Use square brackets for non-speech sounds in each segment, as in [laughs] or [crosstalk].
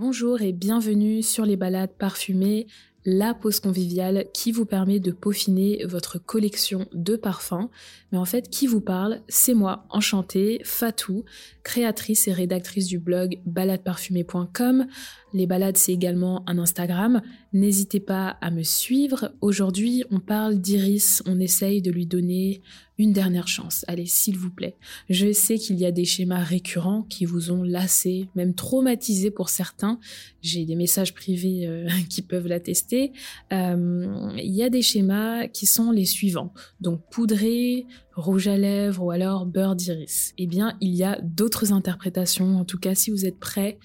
Bonjour et bienvenue sur les balades parfumées, la pause conviviale qui vous permet de peaufiner votre collection de parfums. Mais en fait, qui vous parle C'est moi, enchantée, Fatou, créatrice et rédactrice du blog baladeparfumée.com. Les balades, c'est également un Instagram. N'hésitez pas à me suivre. Aujourd'hui, on parle d'Iris. On essaye de lui donner une dernière chance. Allez, s'il vous plaît. Je sais qu'il y a des schémas récurrents qui vous ont lassé, même traumatisé pour certains. J'ai des messages privés euh, [laughs] qui peuvent l'attester. Euh, il y a des schémas qui sont les suivants. Donc poudré, rouge à lèvres ou alors beurre d'iris. Eh bien, il y a d'autres interprétations. En tout cas, si vous êtes prêts,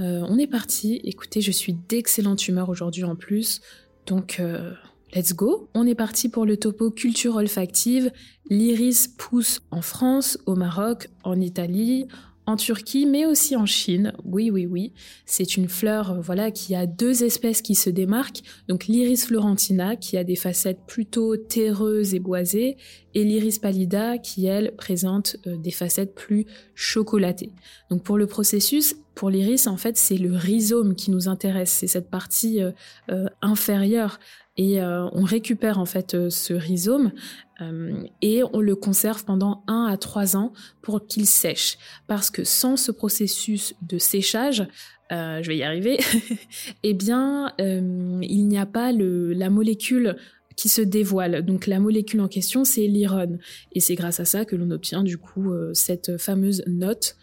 euh, on est parti. Écoutez, je suis d'excellente humeur aujourd'hui en plus. Donc, let's go. On est parti pour le topo culture olfactive. L'iris pousse en France, au Maroc, en Italie, en Turquie, mais aussi en Chine. Oui, oui, oui. C'est une fleur, euh, voilà, qui a deux espèces qui se démarquent. Donc l'iris florentina, qui a des facettes plutôt terreuses et boisées, et l'iris pallida, qui elle présente euh, des facettes plus chocolatées. Donc pour le processus, pour l'iris, en fait, c'est le rhizome qui nous intéresse. C'est cette partie euh, inférieure et euh, on récupère en fait euh, ce rhizome euh, et on le conserve pendant 1 à 3 ans pour qu'il sèche. Parce que sans ce processus de séchage, je vais y arriver, [laughs] eh bien, il n'y a pas la molécule qui se dévoile. Donc la molécule en question, c'est l'iron. Et c'est grâce à ça que l'on obtient du coup cette fameuse note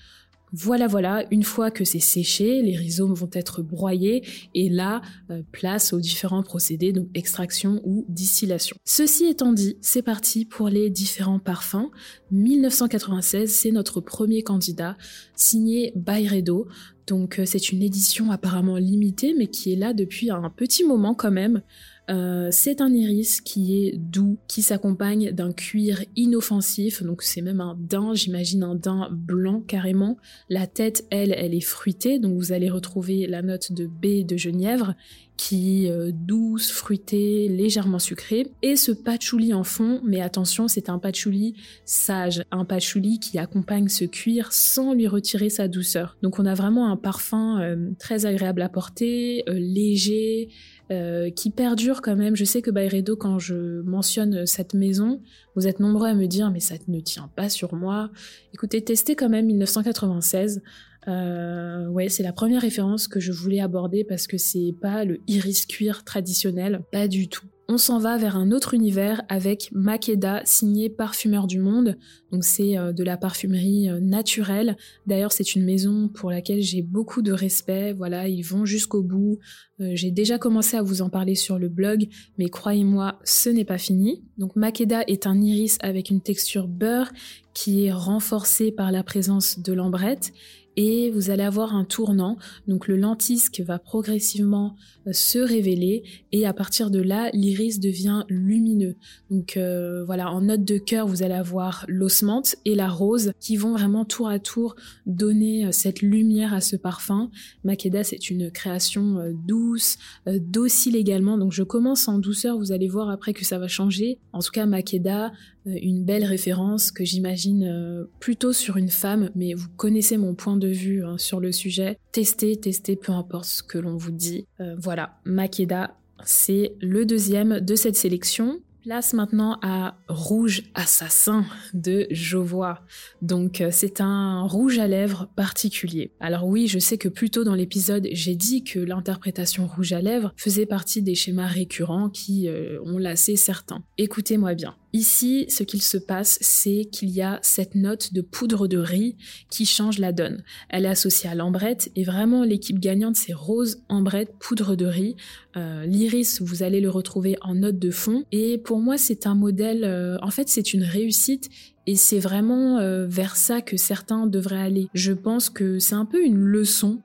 voilà, voilà, une fois que c'est séché, les rhizomes vont être broyés et là, euh, place aux différents procédés, donc extraction ou distillation. Ceci étant dit, c'est parti pour les différents parfums. 1996, c'est notre premier candidat, signé Byredo. Donc euh, c'est une édition apparemment limitée, mais qui est là depuis un petit moment quand même. Euh, c'est un iris qui est doux, qui s'accompagne d'un cuir inoffensif, donc c'est même un daim, j'imagine un daim blanc carrément. La tête, elle, elle est fruitée, donc vous allez retrouver la note de B de Genièvre, qui est euh, douce, fruitée, légèrement sucrée. Et ce patchouli en fond, mais attention, c'est un patchouli sage, un patchouli qui accompagne ce cuir sans lui retirer sa douceur. Donc on a vraiment un parfum euh, très agréable à porter, léger, euh, qui perdure quand même. Je sais que Bayredo, quand je mentionne cette maison, vous êtes nombreux à me dire mais ça ne tient pas sur moi. Écoutez, testez quand même 1996. Euh, ouais, c'est la première référence que je voulais aborder parce que c'est pas le iris cuir traditionnel, pas du tout on s'en va vers un autre univers avec Makeda, signé Parfumeur du Monde. Donc c'est euh, de la parfumerie euh, naturelle. D'ailleurs, c'est une maison pour laquelle j'ai beaucoup de respect. Voilà, ils vont jusqu'au bout. Euh, j'ai déjà commencé à vous en parler sur le blog, mais croyez-moi, ce n'est pas fini. Donc Makeda est un iris avec une texture beurre qui est renforcée par la présence de l'ambrette et vous allez avoir un tournant. Donc le lentisque va progressivement euh, se révéler et à partir de là, l'iris devient lumineux. Donc euh, voilà, en note de cœur, vous allez avoir l'osmante et la rose qui vont vraiment tour à tour donner euh, cette lumière à ce parfum. Makeda, c'est une création douce, docile également. Donc je commence en douceur, vous allez voir après que ça va changer. En tout cas, Makeda, une belle référence que j'imagine plutôt sur une femme, mais vous connaissez mon point de vue hein, sur le sujet. Testez, testez, peu importe ce que l'on vous dit. Euh, voilà, Makeda, c'est le deuxième de cette sélection. Place maintenant à Rouge Assassin de Jovois. Donc euh, c'est un rouge à lèvres particulier. Alors oui, je sais que plus tôt dans l'épisode, j'ai dit que l'interprétation rouge à lèvres faisait partie des schémas récurrents qui euh, ont lassé certains. Écoutez-moi bien. Ici, ce qu'il se passe, c'est qu'il y a cette note de poudre de riz qui change la donne. Elle est associée à l'ambrette et vraiment l'équipe gagnante, c'est rose, ambrette, poudre de riz. Euh, l'iris, vous allez le retrouver en note de fond. Et pour moi, c'est un modèle, euh, en fait, c'est une réussite et c'est vraiment euh, vers ça que certains devraient aller. Je pense que c'est un peu une leçon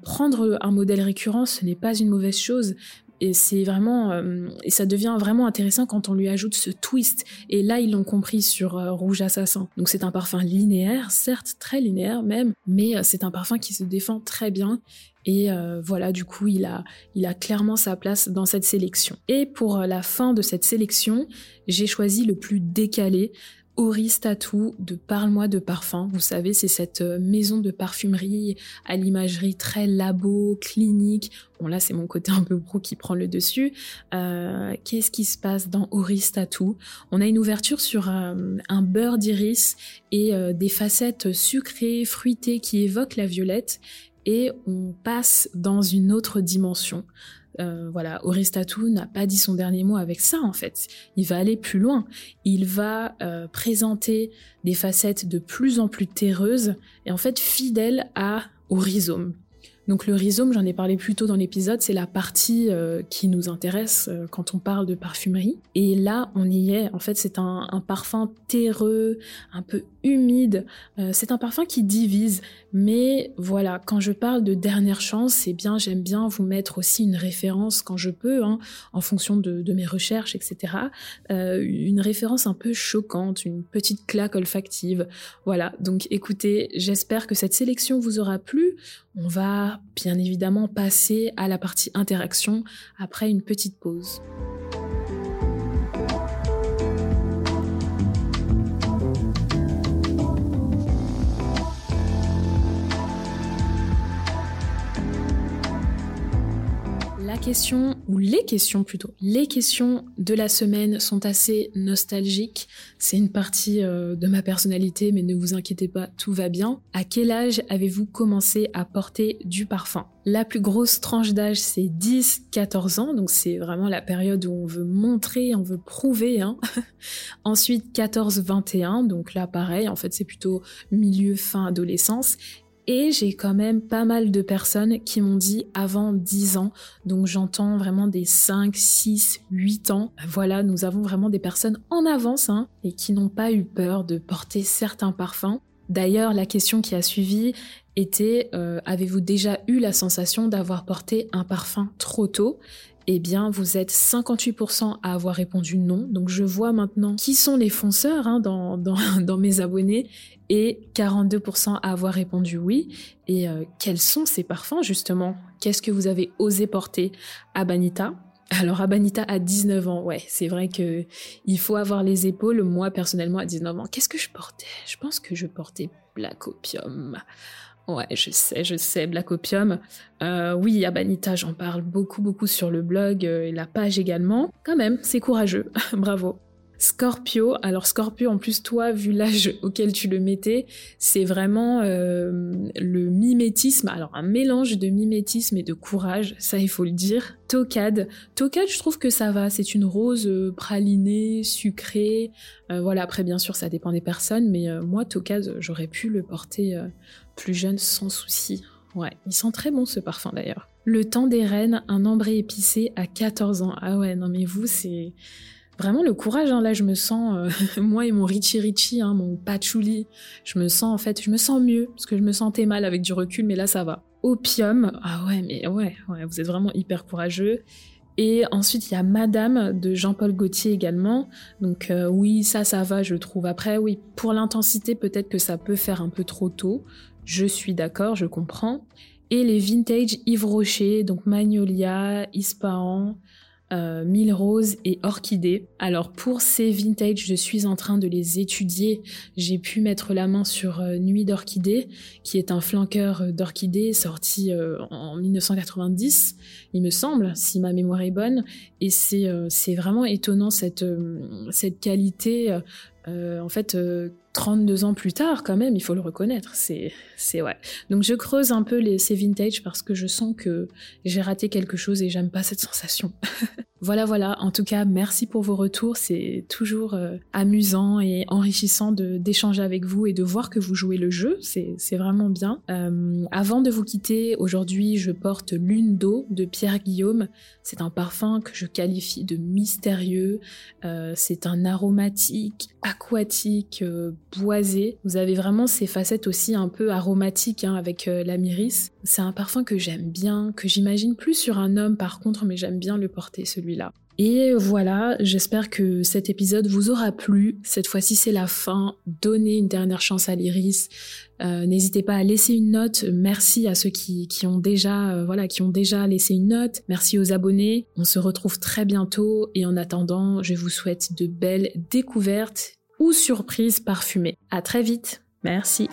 prendre un modèle récurrent, ce n'est pas une mauvaise chose, et c'est vraiment euh, et ça devient vraiment intéressant quand on lui ajoute ce twist. Et là ils l'ont compris sur euh, Rouge Assassin. Donc c'est un parfum linéaire certes très linéaire même mais euh, c'est un parfum qui se défend très bien. Et voilà du coup il a il a clairement sa place dans cette sélection. Et pour la fin de cette sélection j'ai choisi le plus décalé Tattoo de Parle-moi de parfum. Vous savez, c'est cette euh, maison de parfumerie à l'imagerie très labo, clinique. Bon là, c'est mon côté un peu pro qui prend le dessus. Euh, qu'est-ce qui se passe dans Tattoo On a une ouverture sur euh, un beurre d'iris et des facettes sucrées, fruitées qui évoquent la violette et on passe dans une autre dimension. Euh, voilà, Oristatou n'a pas dit son dernier mot avec ça en fait. Il va aller plus loin. Il va euh, présenter des facettes de plus en plus terreuses et en fait fidèles à au rhizome. Donc le rhizome, j'en ai parlé plus tôt dans l'épisode, c'est la partie euh, qui nous intéresse euh, quand on parle de parfumerie. Et là, on y est. En fait, c'est un, parfum terreux, un peu humide. Euh, c'est un parfum qui divise. Mais voilà, quand je parle de dernière chance, c'est bien, j'aime bien vous mettre aussi une référence quand je peux, hein, en fonction de, mes recherches, etc. une référence un peu choquante, une petite claque olfactive. Voilà, donc écoutez, j'espère que cette sélection vous aura plu. On va bien évidemment passer à la partie interaction après une petite pause. Question, ou les questions plutôt, les questions de la semaine sont assez nostalgiques. C'est une partie euh, de ma personnalité, mais ne vous inquiétez pas, tout va bien. À quel âge avez-vous commencé à porter du parfum? La plus grosse tranche d'âge, c'est 10-14 ans, donc c'est vraiment la période où on veut montrer, on veut prouver. Hein. [laughs] Ensuite, 14-21, donc là pareil, en fait c'est plutôt milieu fin adolescence. Et j'ai quand même pas mal de personnes qui m'ont dit avant 10 ans. Donc j'entends vraiment des 5, 6, 8 ans. Voilà, nous avons vraiment des personnes en avance hein, et qui n'ont pas eu peur de porter certains parfums. D'ailleurs, la question qui a suivi était euh, avez-vous déjà eu la sensation d'avoir porté un parfum trop tôt? Eh bien, vous êtes 58% à avoir répondu non. Donc, je vois maintenant qui sont les fonceurs hein, dans, [laughs] mes abonnés et 42% à avoir répondu oui. Et euh, quels sont ces parfums, justement? Qu'est-ce que vous avez osé porter à Banita? Alors Abanita a 19 ans, ouais, c'est vrai que il faut avoir les épaules. Moi personnellement à 19 ans, qu'est-ce que je portais? Je pense que je portais Black Opium. Ouais, je sais, je sais, Black Opium. Euh, oui, Abanita, j'en parle beaucoup, beaucoup sur le blog euh, et la page également. Quand même, c'est courageux. [laughs] Bravo. Scorpio, alors Scorpio, en plus toi, vu l'âge [laughs] auquel tu le mettais, c'est vraiment euh, le mimétisme, alors un mélange de mimétisme et de courage, ça il faut le dire. Tocade, Tocade, je trouve que ça va, c'est une rose euh, pralinée, sucrée, euh, voilà, après bien sûr ça dépend des personnes, mais moi Tocade, j'aurais pu le porter plus jeune sans souci. Ouais, il sent très bon ce parfum d'ailleurs. Le temps des reines, un ambré épicé à 14 ans. Ah ouais, non mais vous, c'est vraiment le courage. Hein. Là, je me sens, euh, [laughs] moi et mon Richie Richie, hein, mon patchouli, je me sens en fait, je me sens mieux parce que je me sentais mal avec du recul, mais là, ça va. Opium, ah ouais, mais ouais, vous êtes vraiment hyper courageux. Et ensuite, il y a Madame de Jean-Paul Gaultier également. Donc euh, oui, ça, ça va, je trouve. Après, oui, pour l'intensité, peut-être que ça peut faire un peu trop tôt. Je suis d'accord, je comprends. Et les vintage Yves Rocher, donc Magnolia, Ispahan, euh, Mille Roses et Orchidée. Alors pour ces vintage, je suis en train de les étudier. J'ai pu mettre la main sur euh, Nuit d'Orchidée, qui est un flanqueur euh, d'orchidée sorti en 1990, il me semble, si ma mémoire est bonne. Et c'est c'est vraiment étonnant cette cette qualité. en fait, 32 ans plus tard, quand même, il faut le reconnaître. C'est, c'est ouais. Donc je creuse un peu les, ces vintage parce que je sens que j'ai raté quelque chose et j'aime pas cette sensation. [laughs] voilà, voilà. En tout cas, merci pour vos retours. C'est toujours euh, amusant et enrichissant de, d'échanger avec vous et de voir que vous jouez le jeu. C'est, c'est vraiment bien. Euh, avant de vous quitter, aujourd'hui, je porte Lune d'eau de Pierre Guillaume. C'est un parfum que je qualifie de mystérieux. Euh, c'est un aromatique, aquatique, boisé. Vous avez vraiment ces facettes aussi un peu aromatiques hein, avec euh, la. C'est un parfum que j'aime bien, que j'imagine plus sur un homme par contre, mais j'aime bien le porter celui-là. Et voilà, j'espère que cet épisode vous aura plu. Cette fois-ci, c'est la fin. Donnez une dernière chance à l'iris. Euh, n'hésitez pas à laisser une note. Merci à ceux qui, qui ont déjà, euh, voilà, qui ont déjà laissé une note. Merci aux abonnés. On se retrouve très bientôt. Et en attendant, je vous souhaite de belles découvertes ou surprise parfumée. À très vite. Merci.